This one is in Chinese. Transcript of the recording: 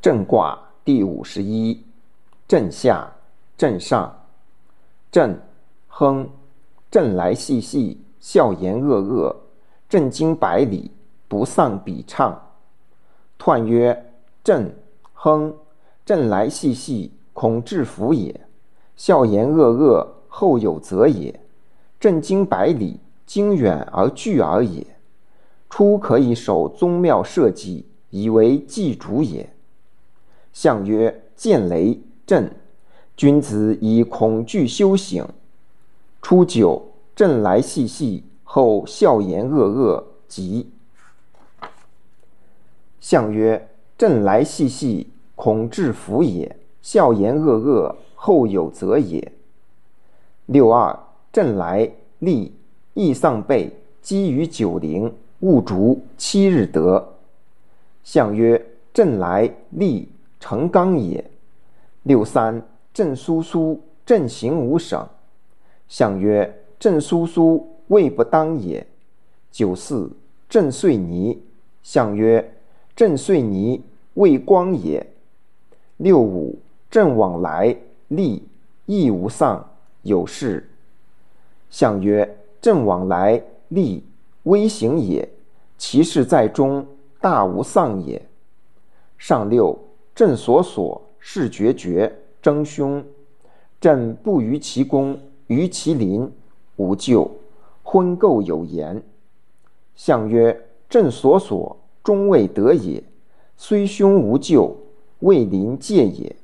震卦第五十一，震下，震上，震，亨，震来细细，笑言恶恶，震惊百里，不丧比畅。彖曰：震，亨，震来细细，恐至福也；笑言恶恶，后有则也。震惊百里，经远而聚而也。初可以守宗庙社稷，以为祭主也。象曰：见雷震，君子以恐惧修行。初九，震来细细，后笑言恶恶，吉。象曰：震来细细，恐至福也；笑言恶恶，后有则也。六二，震来利，益丧备，积于九陵。勿逐七日得。象曰：震来利，成刚也。六三，震苏苏，震行无省。象曰：震苏苏，未不当也。九四，震岁泥。象曰：震岁泥，未光也。六五，震往来，利，益无丧，有事。象曰：震往来，利。微行也，其事在中，大无丧也。上六，朕所所，事决绝，争凶。朕不于其功，于其邻，无咎。婚媾有言。相曰：朕所所，终未得也。虽凶无咎，未临界也。